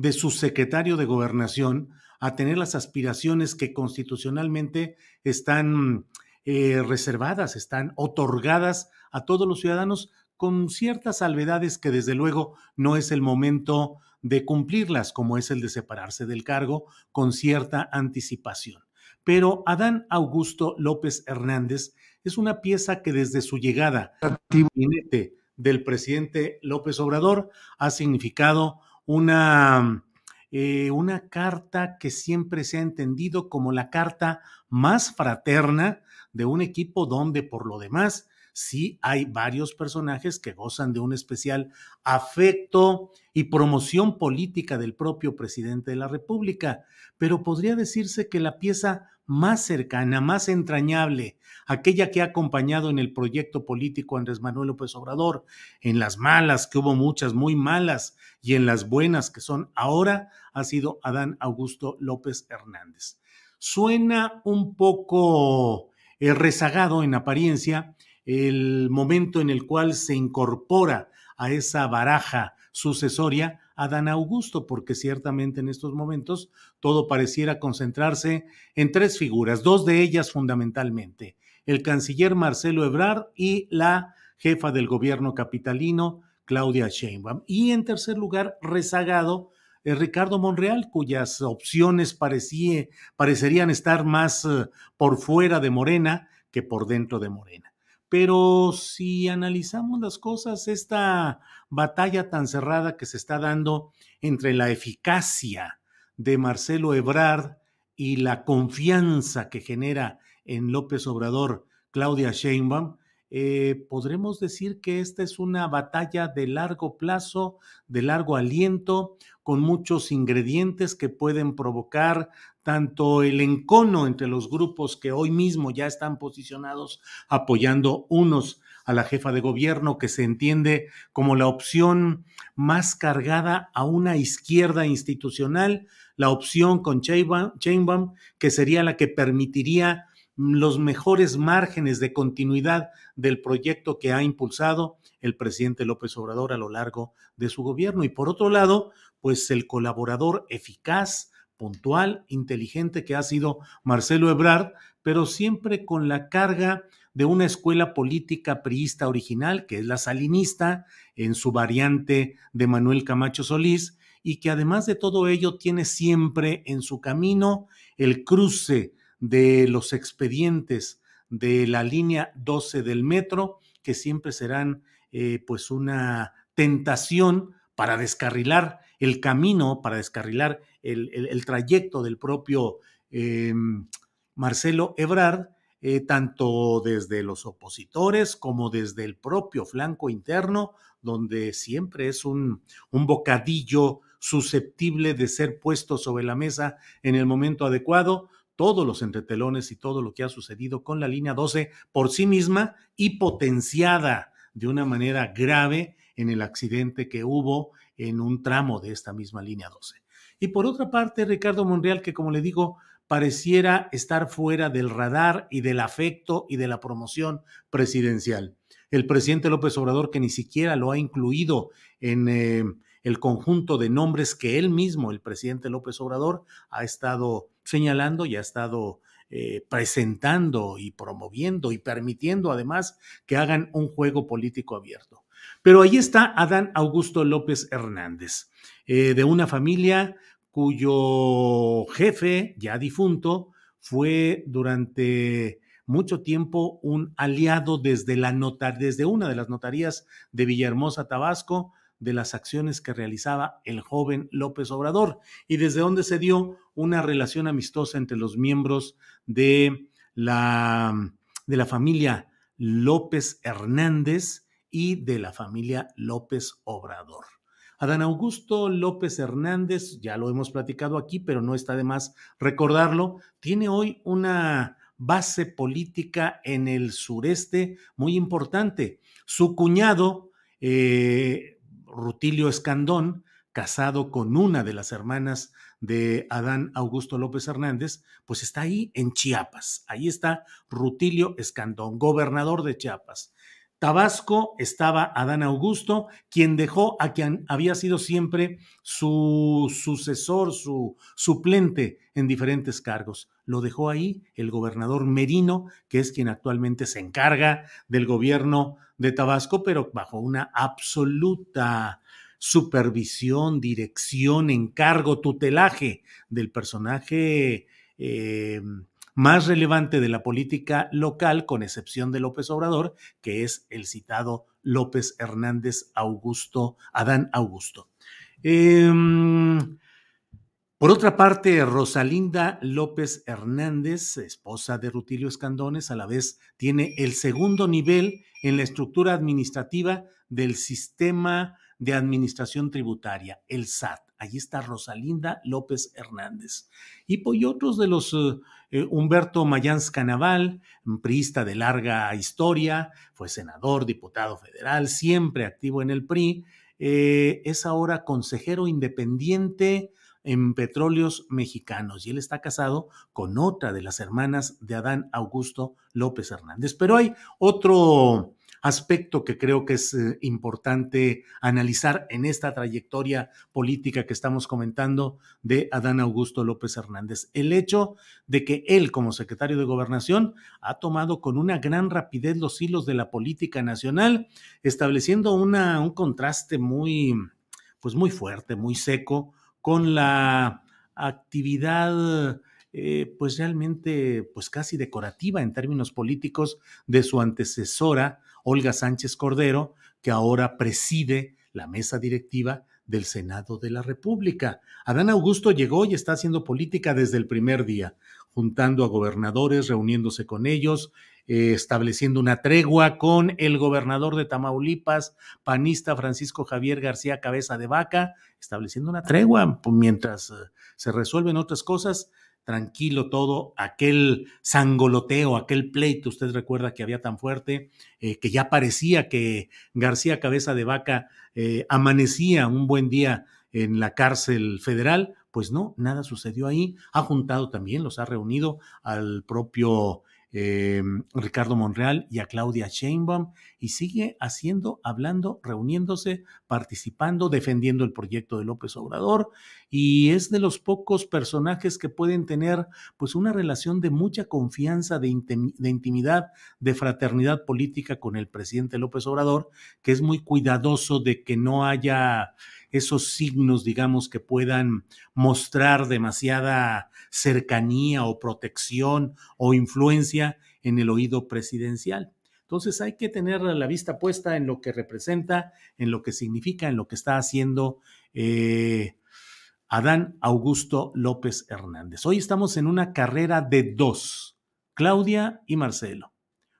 de su secretario de Gobernación a tener las aspiraciones que constitucionalmente están eh, reservadas, están otorgadas a todos los ciudadanos con ciertas salvedades que desde luego no es el momento de cumplirlas, como es el de separarse del cargo con cierta anticipación. Pero Adán Augusto López Hernández es una pieza que desde su llegada del presidente López Obrador ha significado una, eh, una carta que siempre se ha entendido como la carta más fraterna de un equipo donde por lo demás sí hay varios personajes que gozan de un especial afecto y promoción política del propio presidente de la República, pero podría decirse que la pieza más cercana, más entrañable, aquella que ha acompañado en el proyecto político Andrés Manuel López Obrador, en las malas, que hubo muchas muy malas, y en las buenas que son ahora, ha sido Adán Augusto López Hernández. Suena un poco rezagado en apariencia el momento en el cual se incorpora a esa baraja sucesoria a Dan Augusto, porque ciertamente en estos momentos todo pareciera concentrarse en tres figuras, dos de ellas fundamentalmente, el canciller Marcelo Ebrard y la jefa del gobierno capitalino, Claudia Sheinbaum. Y en tercer lugar, rezagado, Ricardo Monreal, cuyas opciones parecerían estar más eh, por fuera de Morena que por dentro de Morena. Pero si analizamos las cosas, esta batalla tan cerrada que se está dando entre la eficacia de Marcelo Ebrard y la confianza que genera en López Obrador Claudia Sheinbaum, eh, podremos decir que esta es una batalla de largo plazo, de largo aliento, con muchos ingredientes que pueden provocar tanto el encono entre los grupos que hoy mismo ya están posicionados apoyando unos a la jefa de gobierno, que se entiende como la opción más cargada a una izquierda institucional, la opción con Chainbaum, que sería la que permitiría los mejores márgenes de continuidad del proyecto que ha impulsado el presidente López Obrador a lo largo de su gobierno. Y por otro lado, pues el colaborador eficaz, puntual, inteligente que ha sido Marcelo Ebrard, pero siempre con la carga de una escuela política priista original, que es la salinista, en su variante de Manuel Camacho Solís, y que además de todo ello tiene siempre en su camino el cruce de los expedientes de la línea 12 del metro, que siempre serán eh, pues una tentación para descarrilar el camino, para descarrilar el, trayecto del propio eh, Marcelo Ebrard, eh, tanto desde los opositores como desde el propio flanco interno, donde siempre es un, un bocadillo susceptible de ser puesto sobre la mesa en el momento adecuado, todos los entretelones y todo lo que ha sucedido con la línea 12 por sí misma y potenciada de una manera grave en el accidente que hubo en un tramo de esta misma línea 12. Y por otra parte, Ricardo Monreal, que como le digo, pareciera estar fuera del radar y del afecto y de la promoción presidencial. el presidente López Obrador, que ni siquiera lo ha incluido en eh, el conjunto de nombres que él mismo, el presidente López Obrador, ha estado señalando y ha estado eh, presentando y promoviendo y permitiendo además que hagan un juego político abierto. Pero ahí está Adán Augusto López Hernández, eh, de una familia cuyo jefe, ya difunto, fue durante mucho tiempo un aliado desde, la desde una de las notarías de Villahermosa, Tabasco, de las acciones que realizaba el joven López Obrador y desde donde se dio una relación amistosa entre los miembros de la, de la familia López Hernández y de la familia López Obrador. Adán Augusto López Hernández, ya lo hemos platicado aquí, pero no está de más recordarlo, tiene hoy una base política en el sureste muy importante. Su cuñado, eh, Rutilio Escandón, casado con una de las hermanas de Adán Augusto López Hernández, pues está ahí en Chiapas. Ahí está Rutilio Escandón, gobernador de Chiapas. Tabasco estaba Adán Augusto, quien dejó a quien había sido siempre su sucesor, su suplente en diferentes cargos. Lo dejó ahí el gobernador Merino, que es quien actualmente se encarga del gobierno de Tabasco, pero bajo una absoluta supervisión, dirección, encargo, tutelaje del personaje eh, más relevante de la política local, con excepción de López Obrador, que es el citado López Hernández Augusto, Adán Augusto. Em, por otra parte, Rosalinda López Hernández, esposa de Rutilio Escandones, a la vez tiene el segundo nivel en la estructura administrativa del sistema de administración tributaria, el SAT. Allí está Rosalinda López Hernández. Y, pues, otros de los eh, eh, Humberto Mayans Canaval, priista de larga historia, fue senador, diputado federal, siempre activo en el PRI, eh, es ahora consejero independiente en petróleos mexicanos y él está casado con otra de las hermanas de Adán Augusto López Hernández. Pero hay otro aspecto que creo que es eh, importante analizar en esta trayectoria política que estamos comentando de Adán Augusto López Hernández. El hecho de que él, como secretario de Gobernación, ha tomado con una gran rapidez los hilos de la política nacional, estableciendo una, un contraste muy, pues muy fuerte, muy seco con la actividad eh, pues realmente pues casi decorativa en términos políticos de su antecesora Olga Sánchez Cordero, que ahora preside la mesa directiva del Senado de la República. Adán Augusto llegó y está haciendo política desde el primer día, juntando a gobernadores, reuniéndose con ellos, eh, estableciendo una tregua con el gobernador de Tamaulipas, panista Francisco Javier García Cabeza de Vaca, estableciendo una tregua mientras eh, se resuelven otras cosas tranquilo todo, aquel sangoloteo, aquel pleito, usted recuerda que había tan fuerte, eh, que ya parecía que García Cabeza de Vaca eh, amanecía un buen día en la cárcel federal, pues no, nada sucedió ahí. Ha juntado también, los ha reunido al propio eh, Ricardo Monreal y a Claudia Sheinbaum y sigue haciendo, hablando, reuniéndose, participando, defendiendo el proyecto de López Obrador y es de los pocos personajes que pueden tener pues una relación de mucha confianza, de, intimidad, de fraternidad política con el presidente López Obrador, que es muy cuidadoso de que no haya esos signos, digamos, que puedan mostrar demasiada cercanía o protección o influencia en el oído presidencial. Entonces hay que tener la vista puesta en lo que representa, en lo que significa, en lo que está haciendo eh, Adán Augusto López Hernández. Hoy estamos en una carrera de dos, Claudia y Marcelo,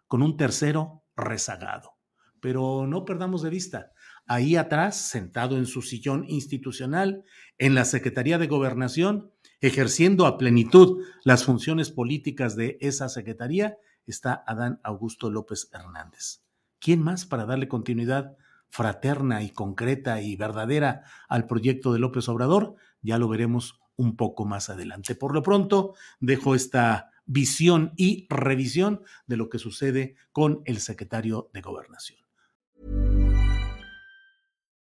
con un tercero rezagado. Pero no perdamos de vista, ahí atrás, sentado en su sillón institucional, en la Secretaría de Gobernación, ejerciendo a plenitud las funciones políticas de esa Secretaría, está Adán Augusto López Hernández. ¿Quién más para darle continuidad fraterna y concreta y verdadera al proyecto de López Obrador? Ya lo veremos un poco más adelante. Por lo pronto, dejo esta visión y revisión de lo que sucede con el secretario de Gobernación.